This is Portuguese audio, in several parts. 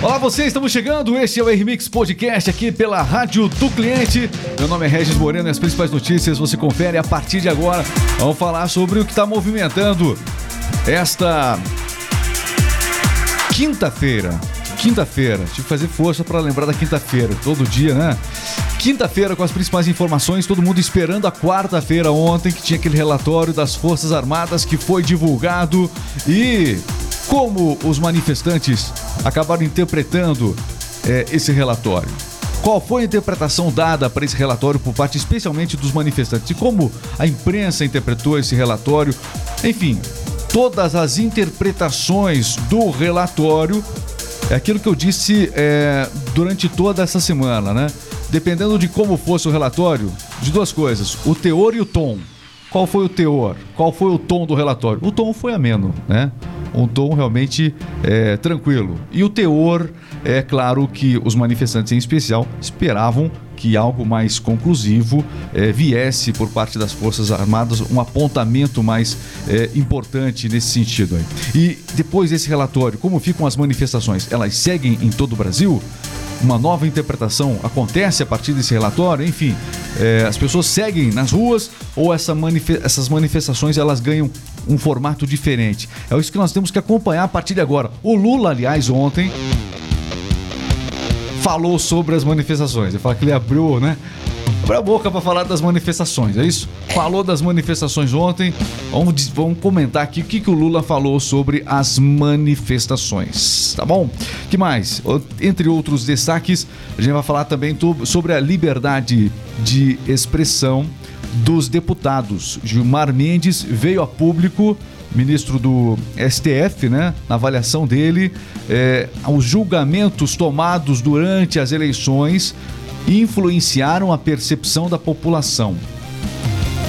Olá vocês, estamos chegando. Este é o RMix Podcast aqui pela Rádio do Cliente. Meu nome é Regis Moreno e as principais notícias você confere a partir de agora. Vamos falar sobre o que está movimentando esta quinta-feira. Quinta-feira, tive que fazer força para lembrar da quinta-feira, todo dia, né? Quinta-feira com as principais informações, todo mundo esperando a quarta-feira ontem, que tinha aquele relatório das Forças Armadas que foi divulgado e como os manifestantes acabaram interpretando é, esse relatório? Qual foi a interpretação dada para esse relatório por parte especialmente dos manifestantes? E como a imprensa interpretou esse relatório? Enfim, todas as interpretações do relatório é aquilo que eu disse é, durante toda essa semana, né? Dependendo de como fosse o relatório, de duas coisas: o teor e o tom. Qual foi o teor? Qual foi o tom do relatório? O tom foi ameno, né? Um tom realmente é, tranquilo. E o teor, é claro que os manifestantes em especial esperavam que algo mais conclusivo é, viesse por parte das Forças Armadas, um apontamento mais é, importante nesse sentido. Aí. E depois desse relatório, como ficam as manifestações? Elas seguem em todo o Brasil? uma nova interpretação acontece a partir desse relatório? Enfim, é, as pessoas seguem nas ruas ou essa manife essas manifestações elas ganham um formato diferente? É isso que nós temos que acompanhar a partir de agora. O Lula, aliás, ontem falou sobre as manifestações. Eu falo que ele abriu, né? Abriu a boca para falar das manifestações, é isso? Falou das manifestações ontem. Vamos, vamos comentar aqui o que, que o Lula falou sobre as manifestações, tá bom? que mais? Entre outros destaques, a gente vai falar também sobre a liberdade de expressão dos deputados. Gilmar Mendes veio a público ministro do STF, né, na avaliação dele, é, os julgamentos tomados durante as eleições influenciaram a percepção da população.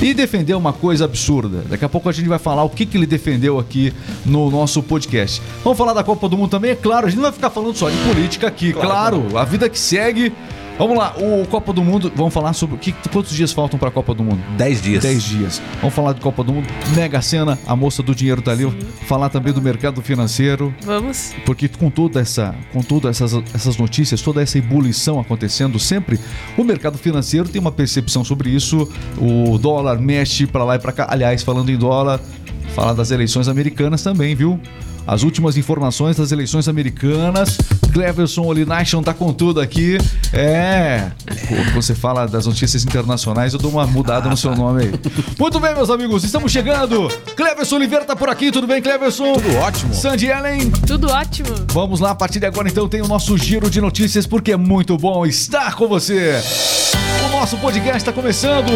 E defendeu uma coisa absurda. Daqui a pouco a gente vai falar o que, que ele defendeu aqui no nosso podcast. Vamos falar da Copa do Mundo também? É claro, a gente não vai ficar falando só de política aqui. Claro, claro a vida que segue. Vamos lá, o Copa do Mundo, vamos falar sobre que, quantos dias faltam para a Copa do Mundo? Dez dias. Dez dias. Vamos falar de Copa do Mundo. Mega Sena, a moça do dinheiro tá ali. Sim. Falar também do mercado financeiro. Vamos. Porque com toda essa, com todas essas, essas notícias, toda essa ebulição acontecendo sempre, o mercado financeiro tem uma percepção sobre isso. O dólar mexe para lá e para cá. Aliás, falando em dólar, falar das eleições americanas também, viu? as últimas informações das eleições americanas. Cleverson Olination tá com tudo aqui. É. Quando você fala das notícias internacionais, eu dou uma mudada ah, no seu nome aí. Muito bem, meus amigos, estamos chegando. Cleverson Oliveira tá por aqui, tudo bem, Cleverson? Tudo ótimo. Sandy Ellen? Tudo ótimo. Vamos lá, a partir de agora então tem o nosso giro de notícias, porque é muito bom estar com você. O nosso podcast está começando.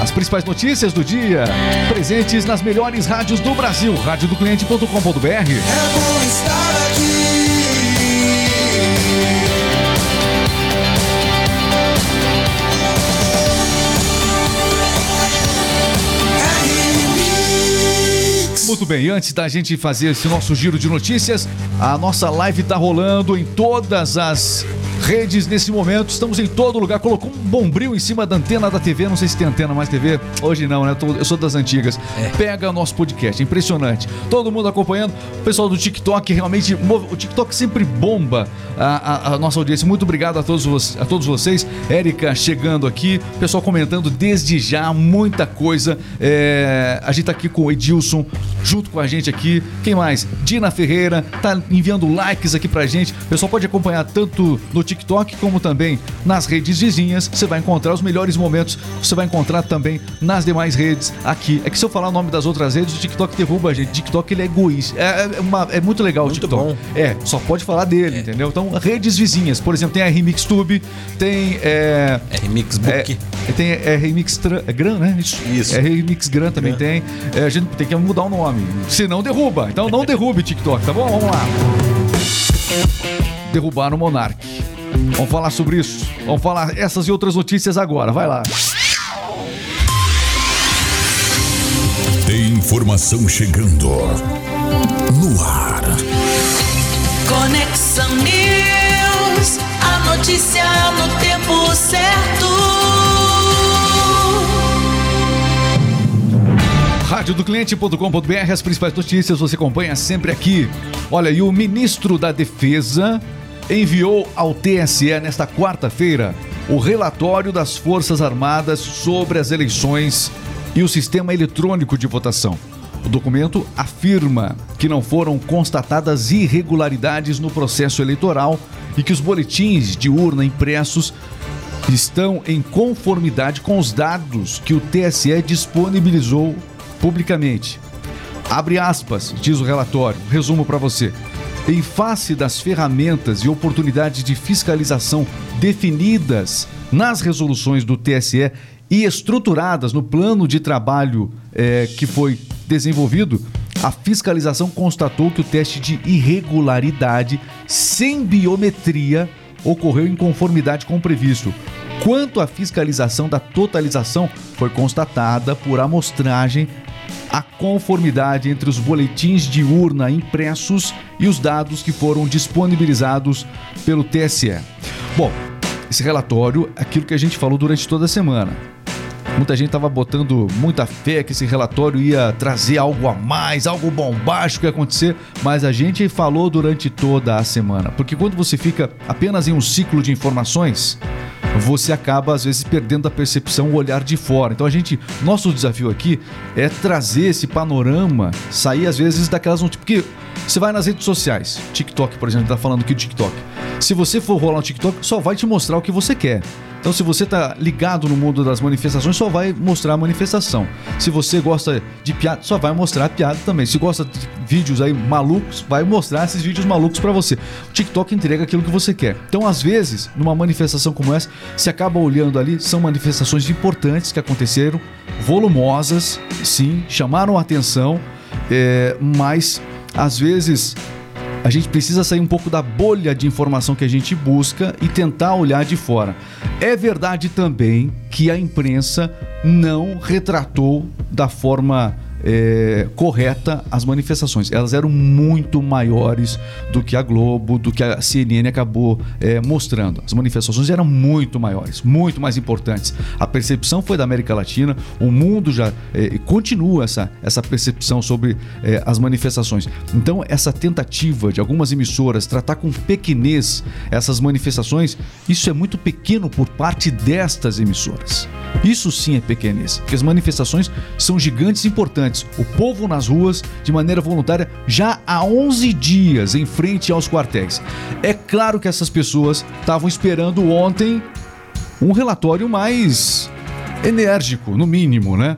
As principais notícias do dia, presentes nas melhores rádios do Brasil. Radiodocliente.com.br. É bom estar aqui. Muito bem, antes da gente fazer esse nosso giro de notícias, a nossa live está rolando em todas as redes nesse momento. Estamos em todo lugar. Colocou um bombril em cima da antena da TV. Não sei se tem antena mais TV. Hoje não, né? Eu sou das antigas. É. Pega o nosso podcast. Impressionante. Todo mundo acompanhando. O pessoal do TikTok realmente. O TikTok sempre bomba a, a, a nossa audiência. Muito obrigado a todos, a todos vocês. Érica chegando aqui. Pessoal comentando desde já muita coisa. É, a gente tá aqui com o Edilson junto com a gente aqui. Quem mais? Dina Ferreira tá enviando likes aqui pra gente. O pessoal pode acompanhar tanto no TikTok como também nas redes vizinhas. Você vai encontrar os melhores momentos. Você vai encontrar também nas demais redes aqui. É que se eu falar o nome das outras redes, o TikTok derruba a gente. O TikTok ele é egoísta. É, é, uma, é muito legal muito o TikTok. Bom. É, só pode falar dele, é. entendeu? Então, redes vizinhas. Por exemplo, tem a Remix Tube, tem. É, Remix Book. É, tem é Remix é Gran, né? Isso. Isso. É Remix Gran também tem. É, a gente tem que mudar o nome. Se não, derruba. Então não derrube TikTok, tá bom? Vamos lá. Derrubar o Monark. Vamos falar sobre isso. Vamos falar essas e outras notícias agora. Vai lá. Tem informação chegando no ar. Conexão News. A notícia no tempo certo. Radiodocliente.com.br, as principais notícias você acompanha sempre aqui. Olha, e o ministro da Defesa enviou ao TSE nesta quarta-feira o relatório das Forças Armadas sobre as eleições e o sistema eletrônico de votação. O documento afirma que não foram constatadas irregularidades no processo eleitoral e que os boletins de urna impressos estão em conformidade com os dados que o TSE disponibilizou publicamente. Abre aspas, diz o relatório. Resumo para você. Em face das ferramentas e oportunidades de fiscalização definidas nas resoluções do TSE e estruturadas no plano de trabalho eh, que foi desenvolvido, a fiscalização constatou que o teste de irregularidade sem biometria ocorreu em conformidade com o previsto. Quanto à fiscalização da totalização, foi constatada por amostragem a conformidade entre os boletins de urna impressos e os dados que foram disponibilizados pelo TSE. Bom, esse relatório aquilo que a gente falou durante toda a semana. Muita gente estava botando muita fé que esse relatório ia trazer algo a mais, algo bombástico ia acontecer, mas a gente falou durante toda a semana. Porque quando você fica apenas em um ciclo de informações, você acaba às vezes perdendo a percepção, o olhar de fora. Então a gente, nosso desafio aqui é trazer esse panorama, sair às vezes daquelas porque você vai nas redes sociais, TikTok, por exemplo, tá falando aqui do TikTok. Se você for rolar no TikTok, só vai te mostrar o que você quer. Então, se você tá ligado no mundo das manifestações, só vai mostrar a manifestação. Se você gosta de piada, só vai mostrar a piada também. Se gosta de vídeos aí malucos, vai mostrar esses vídeos malucos para você. O TikTok entrega aquilo que você quer. Então, às vezes, numa manifestação como essa, se acaba olhando ali, são manifestações importantes que aconteceram, volumosas, sim, chamaram a atenção, é, mas às vezes a gente precisa sair um pouco da bolha de informação que a gente busca e tentar olhar de fora. É verdade também que a imprensa não retratou da forma é, correta as manifestações. Elas eram muito maiores do que a Globo, do que a CNN acabou é, mostrando. As manifestações eram muito maiores, muito mais importantes. A percepção foi da América Latina, o mundo já é, continua essa, essa percepção sobre é, as manifestações. Então, essa tentativa de algumas emissoras tratar com pequenez essas manifestações, isso é muito pequeno por parte destas emissoras. Isso sim é pequenez, porque as manifestações são gigantes e importantes. O povo nas ruas, de maneira voluntária, já há 11 dias em frente aos quartéis. É claro que essas pessoas estavam esperando ontem um relatório mais enérgico, no mínimo, né?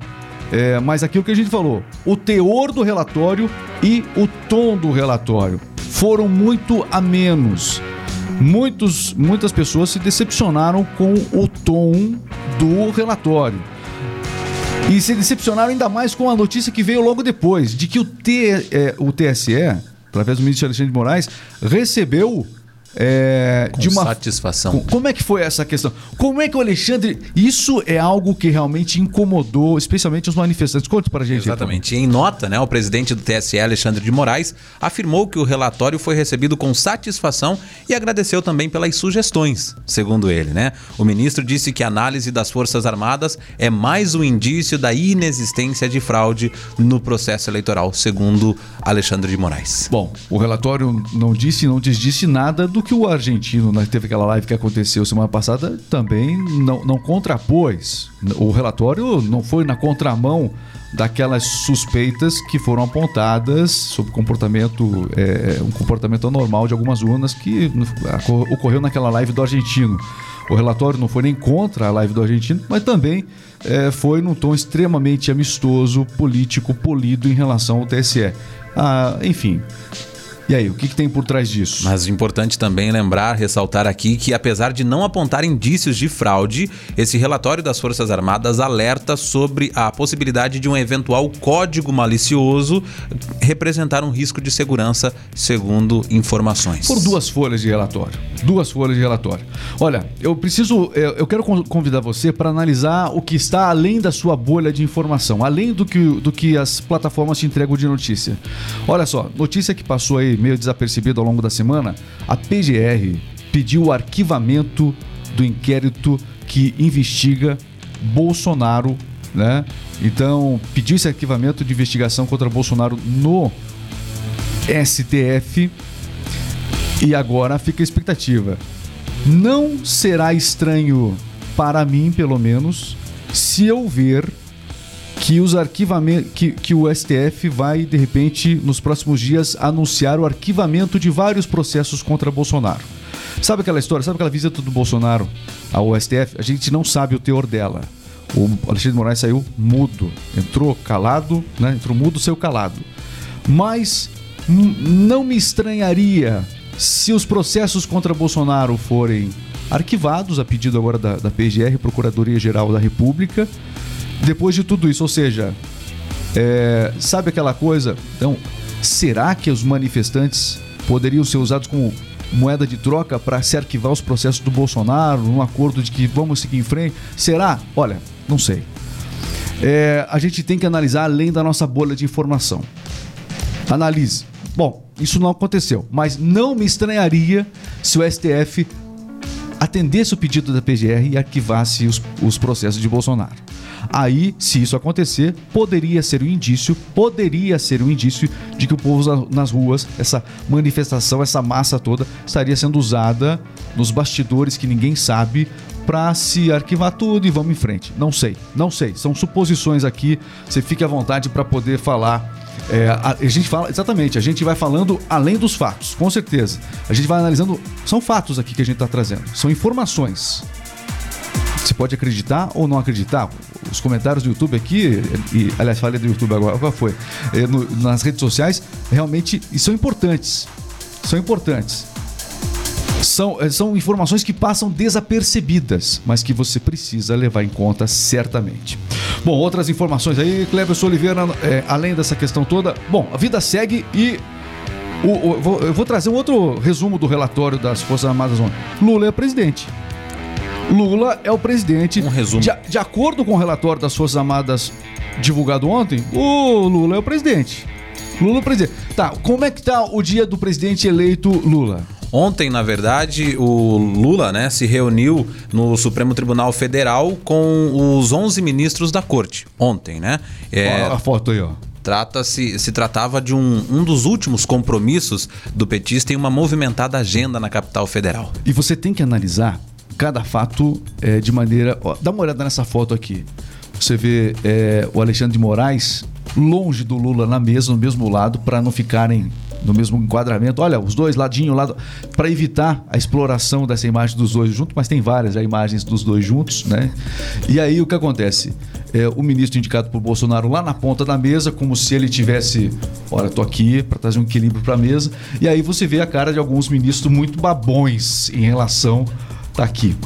É, mas aquilo que a gente falou, o teor do relatório e o tom do relatório foram muito a menos. Muitos, muitas pessoas se decepcionaram com o tom do relatório. E se decepcionaram ainda mais com a notícia que veio logo depois, de que o, T, é, o TSE, através do ministro Alexandre de Moraes, recebeu é, Com de uma satisfação. Com- Como é que foi essa questão? Como é que o Alexandre. Isso é algo que realmente incomodou, especialmente os manifestantes. Conte pra gente. Exatamente. Em nota, né, o presidente do TSE, Alexandre de Moraes, afirmou que o relatório foi recebido com satisfação e agradeceu também pelas sugestões, segundo ele, né? O ministro disse que a análise das Forças Armadas é mais um indício da inexistência de fraude no processo eleitoral, segundo Alexandre de Moraes. Bom, o relatório não disse, não desdisse nada do que o argentino, né, teve aquela live que aconteceu semana passada, também não, não contrapôs. O relatório não foi na contramão daquelas suspeitas que foram apontadas sobre comportamento, é, um comportamento anormal de algumas urnas que ocorreu naquela live do argentino. O relatório não foi nem contra a live do argentino, mas também é, foi num tom extremamente amistoso, político, polido em relação ao TSE. Ah, enfim. E aí, o que, que tem por trás disso? Mas importante também lembrar, ressaltar aqui que apesar de não apontar indícios de fraude, esse relatório das Forças Armadas alerta sobre a possibilidade de um eventual código malicioso representar um risco de segurança, segundo informações. Por duas folhas de relatório. Duas folhas de relatório. Olha, eu preciso. Eu quero con- convidar você para analisar o que está além da sua bolha de informação, além do que, do que as plataformas te entregam de notícia. Olha só, notícia que passou aí meio desapercebida ao longo da semana: a PGR pediu o arquivamento do inquérito que investiga Bolsonaro, né? Então, pediu esse arquivamento de investigação contra Bolsonaro no STF E agora fica a expectativa. Não será estranho para mim, pelo menos, se eu ver que os arquivamentos que, que o STF vai de repente nos próximos dias anunciar o arquivamento de vários processos contra Bolsonaro. Sabe aquela história, sabe aquela visita do Bolsonaro ao STF? A gente não sabe o teor dela. O Alexandre de Moraes saiu mudo, entrou calado, né? Entrou mudo, saiu calado. Mas não me estranharia se os processos contra Bolsonaro forem arquivados a pedido agora da, da PGR, Procuradoria Geral da República, depois de tudo isso, ou seja, é, sabe aquela coisa? Então, será que os manifestantes poderiam ser usados como moeda de troca para se arquivar os processos do Bolsonaro, num acordo de que vamos seguir em frente? Será? Olha, não sei. É, a gente tem que analisar além da nossa bolha de informação. Analise. Bom, isso não aconteceu, mas não me estranharia se o STF atendesse o pedido da PGR e arquivasse os, os processos de Bolsonaro. Aí, se isso acontecer, poderia ser um indício, poderia ser um indício de que o povo nas ruas, essa manifestação, essa massa toda, estaria sendo usada nos bastidores que ninguém sabe para se arquivar tudo e vamos em frente. Não sei, não sei. São suposições aqui. Você fique à vontade para poder falar. É, a, a gente fala exatamente, a gente vai falando além dos fatos, com certeza. A gente vai analisando. São fatos aqui que a gente está trazendo, são informações. Você pode acreditar ou não acreditar. Os comentários do YouTube aqui, e, aliás, falei do YouTube agora, qual foi? É, no, nas redes sociais, realmente são importantes. São importantes. São, é, são informações que passam desapercebidas, mas que você precisa levar em conta certamente. Bom, outras informações aí, Cleber Oliveira, é, além dessa questão toda. Bom, a vida segue e o, o, eu vou trazer um outro resumo do relatório das Forças Armadas ontem. Lula é presidente. Lula é o presidente. Um resumo. De, de acordo com o relatório das Forças Armadas divulgado ontem, o Lula é o presidente. Lula é o presidente. Tá, como é que tá o dia do presidente eleito Lula? Ontem, na verdade, o Lula né, se reuniu no Supremo Tribunal Federal com os 11 ministros da corte. Ontem, né? É, Olha a foto aí, ó. Trata-se, se tratava de um, um dos últimos compromissos do petista em uma movimentada agenda na capital federal. E você tem que analisar cada fato é, de maneira. Ó, dá uma olhada nessa foto aqui. Você vê é, o Alexandre de Moraes longe do Lula na mesa, no mesmo lado, para não ficarem no mesmo enquadramento. Olha, os dois ladinho lado para evitar a exploração dessa imagem dos dois juntos, mas tem várias já, imagens dos dois juntos, né? E aí o que acontece? É, o ministro indicado por Bolsonaro lá na ponta da mesa, como se ele tivesse, olha, tô aqui para trazer um equilíbrio para a mesa. E aí você vê a cara de alguns ministros muito babões em relação Tá aqui.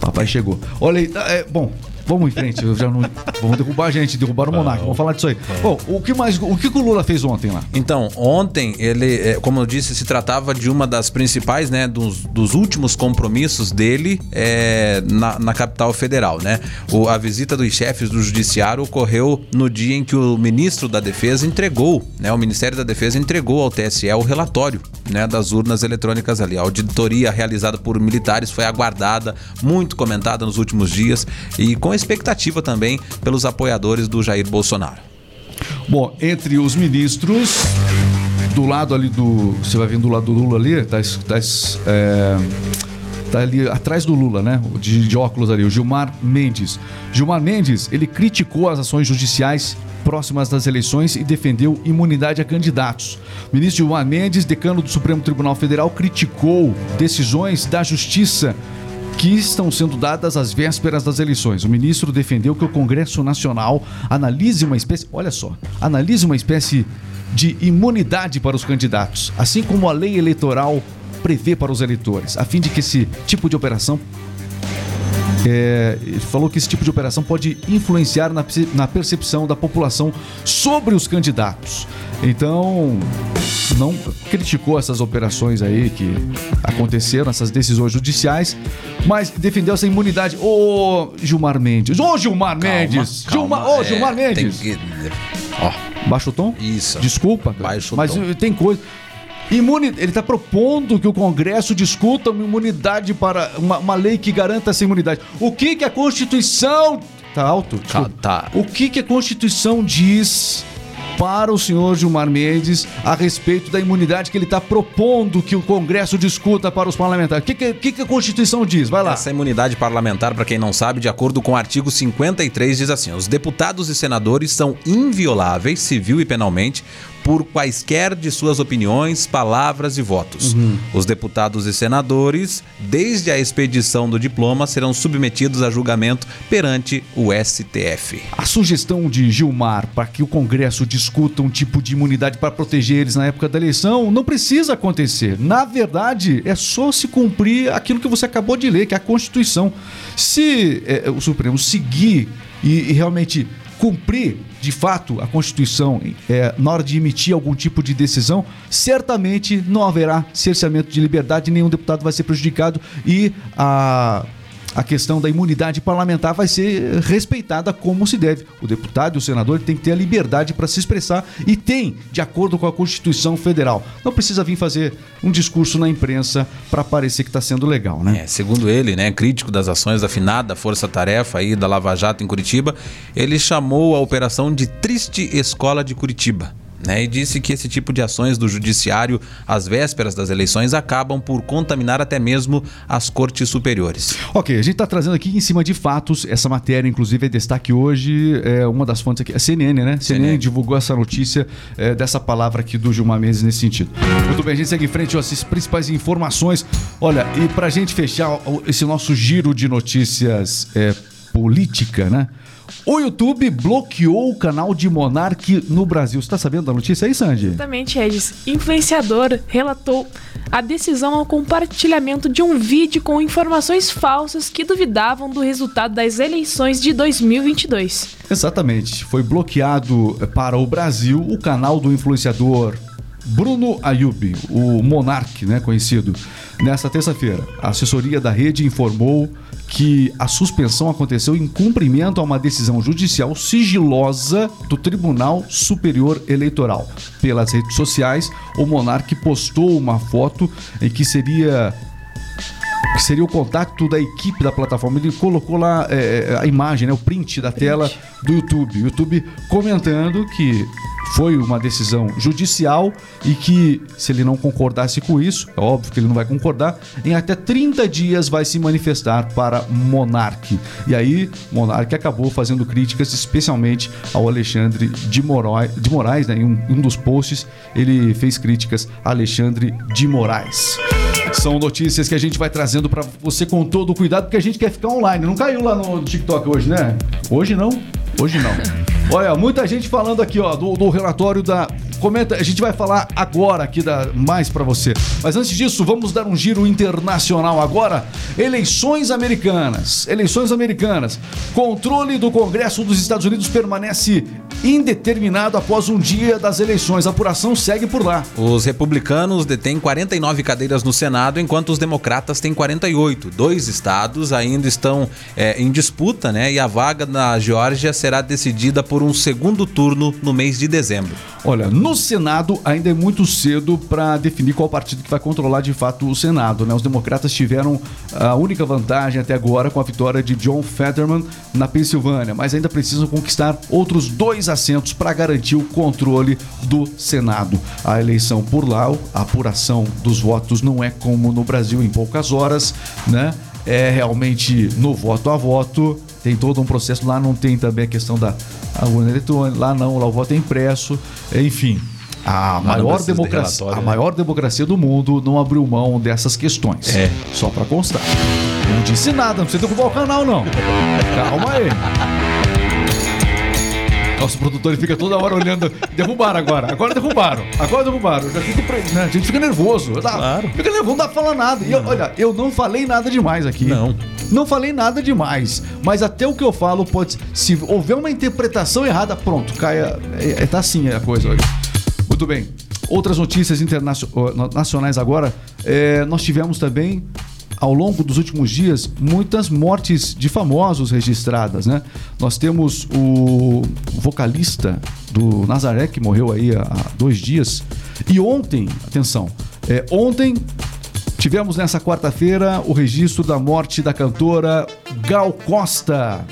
Papai chegou. Olha aí, é, bom, Vamos em frente, eu já não. Vamos derrubar a gente, derrubar o monarca. Vamos falar disso aí. Bom, o que mais. O que, o Lula fez ontem lá? Então, ontem, ele, é, como eu disse, se tratava de uma das principais, né? Dos, dos últimos compromissos dele é, na, na capital federal, né? O, a visita dos chefes do judiciário ocorreu no dia em que o ministro da Defesa entregou, né? O Ministério da Defesa entregou ao TSE o relatório, né? Das urnas eletrônicas ali. A auditoria realizada por militares foi aguardada, muito comentada nos últimos dias e com expectativa também pelos apoiadores do Jair Bolsonaro. Bom, entre os ministros, do lado ali do. Você vai vendo do lado do Lula ali, tá, tá, é, tá ali atrás do Lula, né? De, de óculos ali, o Gilmar Mendes. Gilmar Mendes, ele criticou as ações judiciais próximas das eleições e defendeu imunidade a candidatos. O ministro Gilmar Mendes, decano do Supremo Tribunal Federal, criticou decisões da Justiça que estão sendo dadas às vésperas das eleições. O ministro defendeu que o Congresso Nacional analise uma espécie, olha só, analise uma espécie de imunidade para os candidatos, assim como a lei eleitoral prevê para os eleitores, a fim de que esse tipo de operação é, ele falou que esse tipo de operação pode influenciar na, na percepção da população sobre os candidatos. Então, não criticou essas operações aí que aconteceram, essas decisões judiciais, mas defendeu essa imunidade. Ô, Gilmar Mendes! Ô, Gilmar calma, Mendes! Calma, Gilmar, ô, é, Gilmar Mendes! Que... Baixa o tom? Isso. Desculpa, Baixa o mas tom. tem coisa. Imuni... Ele está propondo que o Congresso discuta uma imunidade para uma, uma, lei que garanta essa imunidade. O que, que a Constituição. Tá alto? Tá, tá. O que, que a Constituição diz para o senhor Gilmar Mendes a respeito da imunidade que ele está propondo que o Congresso discuta para os parlamentares. O que, que, que, a Constituição diz? Vai lá. Essa imunidade parlamentar, para quem não sabe, de acordo com o artigo 53, diz assim: os deputados e senadores são invioláveis, civil e penalmente, por quaisquer de suas opiniões, palavras e votos. Os deputados e senadores, desde a expedição do diploma, serão submetidos a julgamento perante o STF. A sugestão de Gilmar para que o Congresso discuta um tipo de imunidade para proteger eles na época da eleição não precisa acontecer. Na verdade, é só se cumprir aquilo que você acabou de ler, que é a Constituição. Se eh, o Supremo seguir e, e realmente cumprir de fato a Constituição eh, na hora de emitir algum tipo de decisão, certamente não haverá cerceamento de liberdade, nenhum deputado vai ser prejudicado e a a questão da imunidade parlamentar vai ser respeitada como se deve. O deputado e o senador tem que ter a liberdade para se expressar e tem, de acordo com a Constituição Federal. Não precisa vir fazer um discurso na imprensa para parecer que está sendo legal, né? É, segundo ele, né, crítico das ações da finada Força Tarefa aí da Lava Jato em Curitiba, ele chamou a operação de Triste Escola de Curitiba. Né, e disse que esse tipo de ações do judiciário às vésperas das eleições acabam por contaminar até mesmo as cortes superiores. Ok, a gente está trazendo aqui em cima de fatos essa matéria, inclusive é destaque hoje, é uma das fontes aqui, a CNN, né? CNN, CNN. divulgou essa notícia é, dessa palavra aqui do Gilmar Mendes nesse sentido. Muito bem, a gente segue em frente, ó, as principais informações. Olha, e pra gente fechar esse nosso giro de notícias é, política, né? O YouTube bloqueou o canal de Monark no Brasil. Você tá sabendo da notícia aí, Sandy? Exatamente, Regis. Influenciador relatou a decisão ao compartilhamento de um vídeo com informações falsas que duvidavam do resultado das eleições de 2022. Exatamente. Foi bloqueado eh, para o Brasil o canal do influenciador Bruno Ayub, o Monark, né, conhecido. Nesta terça-feira, a assessoria da rede informou que a suspensão aconteceu em cumprimento a uma decisão judicial sigilosa do Tribunal Superior Eleitoral. Pelas redes sociais, o Monark postou uma foto em que seria que seria o contato da equipe da plataforma. Ele colocou lá é, a imagem, né, o print da tela do YouTube. O YouTube comentando que foi uma decisão judicial e que, se ele não concordasse com isso, é óbvio que ele não vai concordar, em até 30 dias vai se manifestar para Monark. E aí, Monark acabou fazendo críticas, especialmente ao Alexandre de Moraes, de Moraes né, em um, em um dos posts, ele fez críticas a Alexandre de Moraes. São notícias que a gente vai trazendo pra você com todo o cuidado, porque a gente quer ficar online. Não caiu lá no TikTok hoje, né? Hoje não. Hoje não. Olha, muita gente falando aqui, ó, do, do relatório da. Comenta, a gente vai falar agora aqui da, mais pra você. Mas antes disso, vamos dar um giro internacional agora. Eleições americanas. Eleições americanas. Controle do Congresso dos Estados Unidos permanece indeterminado após um dia das eleições. A apuração segue por lá. Os republicanos detêm 49 cadeiras no Senado, enquanto os democratas têm 48. Dois estados ainda estão é, em disputa, né? E a vaga na Geórgia será decidida por um segundo turno no mês de dezembro. Olha, no Senado ainda é muito cedo para definir qual partido que vai controlar de fato o Senado. Né? Os democratas tiveram a única vantagem até agora com a vitória de John Fetterman na Pensilvânia, mas ainda precisam conquistar outros dois assentos para garantir o controle do Senado. A eleição por lá, a apuração dos votos não é como no Brasil em poucas horas, né? É realmente no voto a voto. Tem todo um processo. Lá não tem também a questão da a urna eletrônica. Lá não, lá o voto é impresso. Enfim, a maior, de democracia, relatório, a né? maior democracia do mundo não abriu mão dessas questões. É. Só pra constar. Não disse nada, não precisa derrubar o canal, não. Calma aí. Nosso produtor fica toda hora olhando. Derrubaram agora. Agora derrubaram. Agora derrubaram. Já pre... né? A gente fica nervoso. Dá- Claro. Fica nervoso, não dá pra falar nada. E eu- olha, eu não falei nada demais aqui. Não. Não falei nada demais. Mas até o que eu falo pode. Se houver uma interpretação errada, pronto, caia. É, é- tá assim a coisa hoje. Muito bem. Outras notícias internacionais agora. É, nós tivemos também ao longo dos últimos dias, muitas mortes de famosos registradas, né? Nós temos o vocalista do Nazaré, que morreu aí há dois dias. E ontem, atenção, é, ontem tivemos nessa quarta-feira o registro da morte da cantora Gal Costa.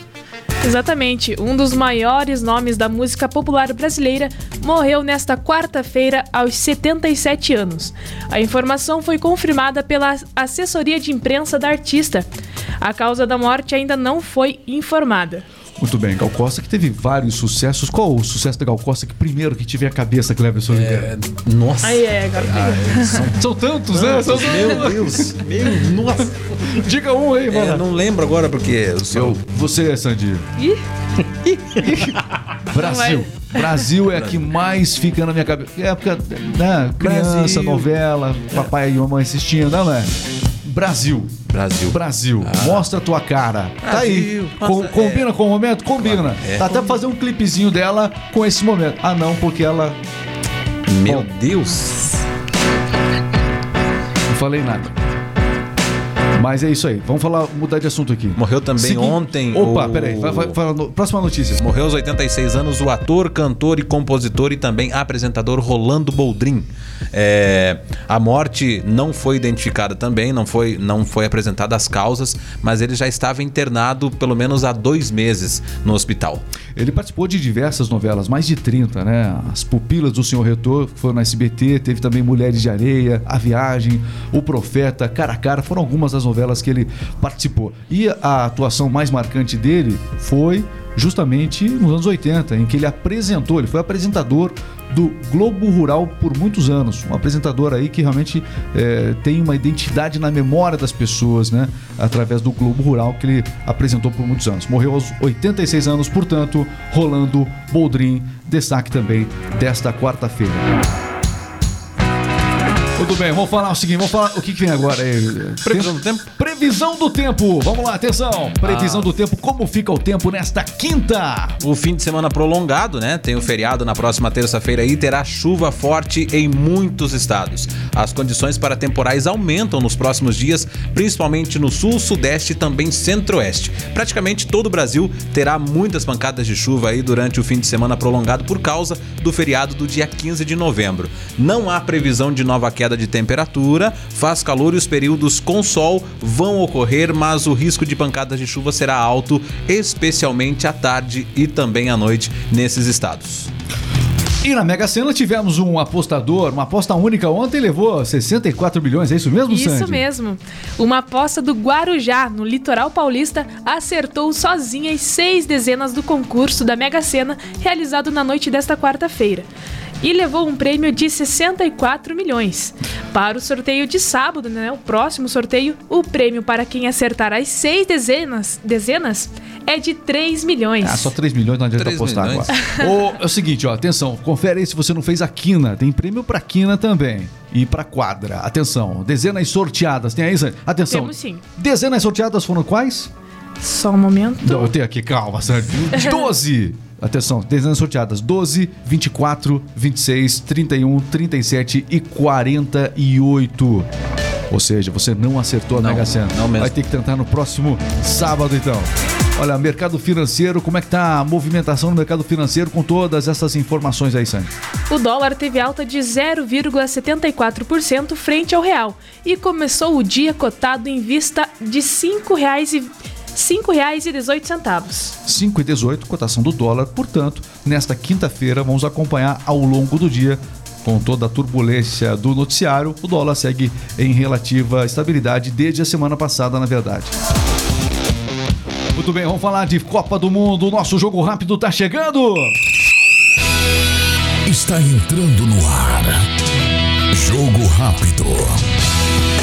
Exatamente, um dos maiores nomes da música popular brasileira morreu nesta quarta-feira aos 77 anos. A informação foi confirmada pela assessoria de imprensa da artista. A causa da morte ainda não foi informada. Muito bem, Gal Costa que teve vários sucessos. Qual o sucesso da Gal Costa que primeiro que tiver a cabeça, Cleverson Oliveira? Nossa. Aí é, agora pegou. São, são tantos, né? São Meu Deus. Meu, nossa. Diga um aí, É, mano. não lembro agora porque eu sou. Eu, você, Sandy. Ih, Brasil. Brasil é a que mais fica na minha cabeça. É época, né? Criança, Brasil. novela, papai e mamãe assistindo, não é? Brasil. Brasil. Brasil, mostra a tua cara. tá aí. Brasil, Com- combina com o momento? Combina. É. Tá até pra fazer um clipezinho dela com esse momento. Ah, não, porque ela. Meu Deus. Não falei nada. Mas é isso aí. Vamos falar, mudar de assunto aqui. Morreu também Segui- ontem. Opa, o- peraí. Vai, vai, no- próxima notícia. Morreu aos 86 anos o ator, cantor e compositor e também apresentador Rolando Boldrin. É, a morte não foi identificada também, não foi, não foi apresentada as causas, mas ele já estava internado pelo menos há dois meses no hospital. Ele participou de diversas novelas, mais de 30, né? As Pupilas do Senhor Retor foram na SBT, teve também Mulheres de Areia, A Viagem, O Profeta, Cara a Cara, foram algumas das novelas que ele participou. E a atuação mais marcante dele foi justamente nos anos 80, em que ele apresentou, ele foi apresentador do Globo Rural por muitos anos. Um apresentador aí que realmente eh, tem uma identidade na memória das pessoas, né? Através do Globo Rural que ele apresentou por muitos anos. Morreu aos 86 anos, portanto, Rolando Boldrin, destaque também desta quarta-feira. Muito bem, vamos falar o seguinte, vamos falar o que, que vem agora aí. Previsão do tempo? Previsão do tempo. Vamos lá, atenção. Previsão do tempo, como fica o tempo nesta quinta? O fim de semana prolongado, né? Tem o feriado na próxima terça-feira e terá chuva forte em muitos estados. As condições para temporais aumentam nos próximos dias, principalmente no sul, sudeste e também centro-oeste. Praticamente todo o Brasil terá muitas pancadas de chuva aí durante o fim de semana prolongado por causa do feriado do dia 15 de novembro. Não há previsão de nova queda de temperatura, faz calor e os períodos com sol vão ocorrer, mas o risco de pancadas de chuva será alto, especialmente à tarde e também à noite nesses estados. E na Mega Sena tivemos um apostador, uma aposta única ontem levou 64 milhões, é isso mesmo, Sandy? Isso mesmo. Uma aposta do Guarujá, no litoral paulista, acertou sozinha as seis dezenas do concurso da Mega Sena realizado na noite desta quarta-feira. E levou um prêmio de 64 milhões. Para o sorteio de sábado, né, o próximo sorteio, o prêmio para quem acertar as seis dezenas, dezenas é de 3 milhões. Ah, só 3 milhões não adianta 3 apostar milhões. agora. Ô, é o seguinte, ó, atenção, confere aí se você não fez a quina. Tem prêmio pra quina também. E pra quadra. Atenção, dezenas sorteadas. Tem aí, Sandy? Atenção. Temos sim. Dezenas sorteadas foram quais? Só um momento. Não, eu tenho aqui, calma, Sandy. 12! Atenção, dezenas sorteadas: 12, 24, 26, 31, 37 e 48. Ou seja, você não acertou a Não, Mega Sena. não mesmo. Vai ter que tentar no próximo sábado, então. Olha, mercado financeiro, como é que tá a movimentação no mercado financeiro com todas essas informações aí, Sandy? O dólar teve alta de 0,74% frente ao real e começou o dia cotado em vista de R$ 5,00 e R$ 5,18. 5,18, cotação do dólar. Portanto, nesta quinta-feira, vamos acompanhar ao longo do dia. Com toda a turbulência do noticiário, o dólar segue em relativa estabilidade desde a semana passada, na verdade. Muito bem, vamos falar de Copa do Mundo. O nosso jogo rápido tá chegando. Está entrando no ar. Jogo rápido.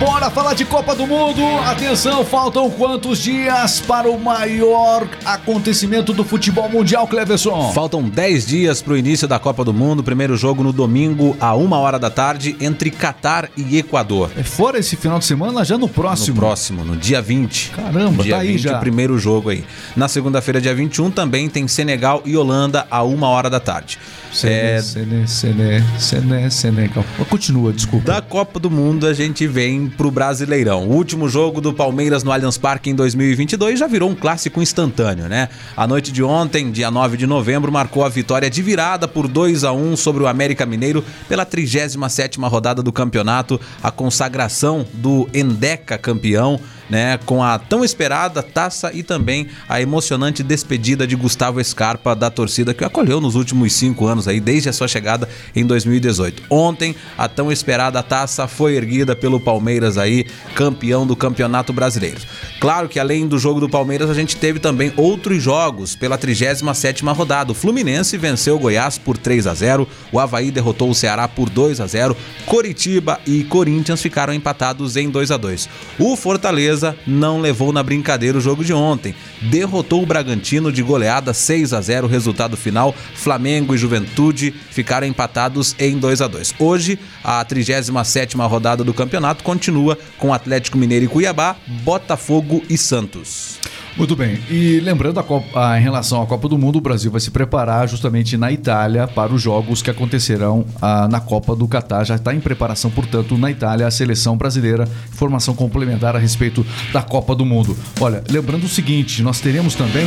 Bora falar de Copa do Mundo. Atenção, faltam quantos dias para o maior acontecimento do futebol mundial, Cleverson? Faltam 10 dias para o início da Copa do Mundo. Primeiro jogo no domingo, a uma hora da tarde, entre Catar e Equador. É fora esse final de semana, já no No próximo. próximo, no dia 20. Caramba, dia tá aí 20, já. o primeiro jogo aí. Na segunda-feira, dia 21, também tem Senegal e Holanda a uma hora da tarde. É, Sené, Sené, Sené, Sené, Senegal. Continua, desculpa. da Copa do Mundo, a gente vem pro do Brasileirão. O último jogo do Palmeiras no Allianz Parque em 2022 já virou um clássico instantâneo, né? A noite de ontem, dia 9 de novembro, marcou a vitória de virada por 2 a 1 sobre o América Mineiro pela 37ª rodada do campeonato, a consagração do Endeca campeão né, com a tão esperada taça e também a emocionante despedida de Gustavo Scarpa da torcida que o acolheu nos últimos cinco anos aí, desde a sua chegada em 2018. Ontem, a tão esperada taça foi erguida pelo Palmeiras aí, campeão do Campeonato Brasileiro. Claro que além do jogo do Palmeiras, a gente teve também outros jogos pela 37ª rodada. O Fluminense venceu o Goiás por 3 a 0, o Havaí derrotou o Ceará por 2 a 0, Coritiba e Corinthians ficaram empatados em 2 a 2. O Fortaleza Fortaleza não levou na brincadeira o jogo de ontem. Derrotou o Bragantino de goleada 6 a 0. Resultado final: Flamengo e Juventude ficaram empatados em 2 a 2. Hoje, a 37ª rodada do campeonato continua com Atlético Mineiro e Cuiabá, Botafogo e Santos. Muito bem. E lembrando a Copa, a, em relação à Copa do Mundo, o Brasil vai se preparar justamente na Itália para os jogos que acontecerão a, na Copa do Catar. Já está em preparação, portanto, na Itália a seleção brasileira. Informação complementar a respeito da Copa do Mundo. Olha, lembrando o seguinte, nós teremos também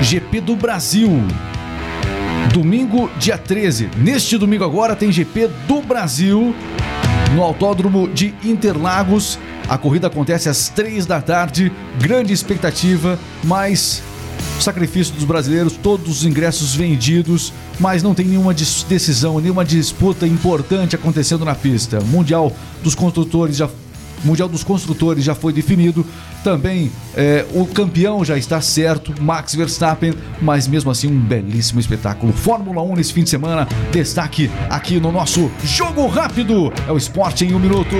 GP do Brasil. Domingo, dia 13. Neste domingo agora tem GP do Brasil no Autódromo de Interlagos. A corrida acontece às três da tarde, grande expectativa, mas sacrifício dos brasileiros, todos os ingressos vendidos, mas não tem nenhuma decisão, nenhuma disputa importante acontecendo na pista. Mundial dos construtores já Mundial dos Construtores já foi definido. Também é, o campeão já está certo, Max Verstappen, mas mesmo assim um belíssimo espetáculo. Fórmula 1 nesse fim de semana, destaque aqui no nosso Jogo Rápido. É o esporte em um minuto.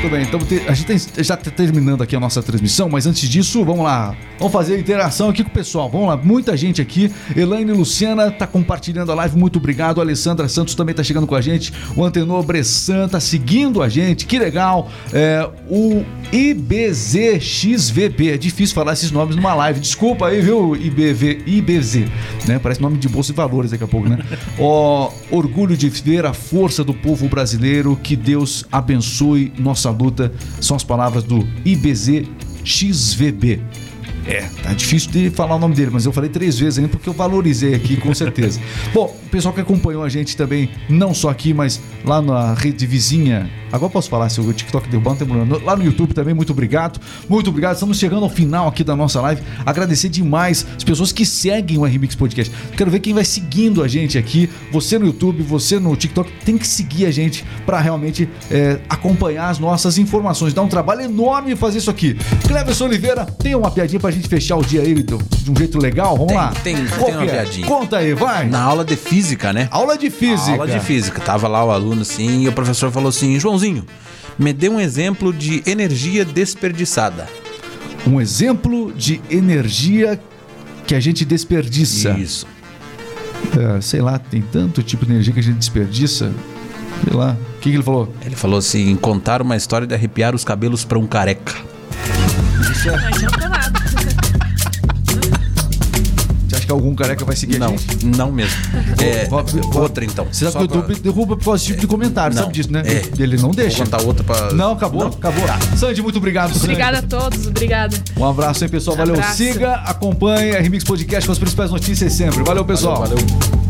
Muito bem, então a gente já está terminando aqui a nossa transmissão, mas antes disso, vamos lá. Vamos fazer a interação aqui com o pessoal. Vamos lá, muita gente aqui. Elaine Luciana está compartilhando a live, muito obrigado. A Alessandra Santos também está chegando com a gente. O Antenor Bressan está seguindo a gente, que legal. É, o IBZXVP, é difícil falar esses nomes numa live. Desculpa aí, viu, IBV, IBZ, né? Parece nome de bolsa e valores daqui a pouco, né? Ó, orgulho de ver a força do povo brasileiro. Que Deus abençoe nossa nossa luta são as palavras do IBZ XVB. É, tá difícil de falar o nome dele, mas eu falei três vezes ainda porque eu valorizei aqui, com certeza. Bom, o pessoal que acompanhou a gente também, não só aqui, mas lá na rede vizinha. Agora posso falar se o TikTok derrubando, tem problema. Lá no YouTube também, muito obrigado. Muito obrigado. Estamos chegando ao final aqui da nossa live. Agradecer demais as pessoas que seguem o RMix Podcast. Quero ver quem vai seguindo a gente aqui. Você no YouTube, você no TikTok, tem que seguir a gente para realmente é, acompanhar as nossas informações. Dá um trabalho enorme fazer isso aqui. Cleverson Oliveira, tem uma piadinha pra gente gente fechar o dia aí de um jeito legal? Vamos tem, lá? Tem, tem uma é? piadinha. Conta aí, vai. Na aula de física, né? Aula de física. aula de física. Tava lá o aluno assim e o professor falou assim: Joãozinho, me dê um exemplo de energia desperdiçada. Um exemplo de energia que a gente desperdiça. Isso. É, sei lá, tem tanto tipo de energia que a gente desperdiça. Sei lá. O que, que ele falou? Ele falou assim: contar uma história de arrepiar os cabelos para um careca. Isso é que algum careca vai seguir não, a gente? Não mesmo. É, outra então. Você sabe que o YouTube pra... derruba por causa desse tipo de comentário, não, sabe disso, né? É. Ele não deixa. Vou contar outra pra... Não, acabou, não. acabou. Tá. Sandy, muito obrigado. Obrigada a todos, obrigada. Um abraço, hein, pessoal. Valeu. Abraço. Siga, acompanhe a Remix Podcast com as principais notícias sempre. Valeu, pessoal. valeu. valeu.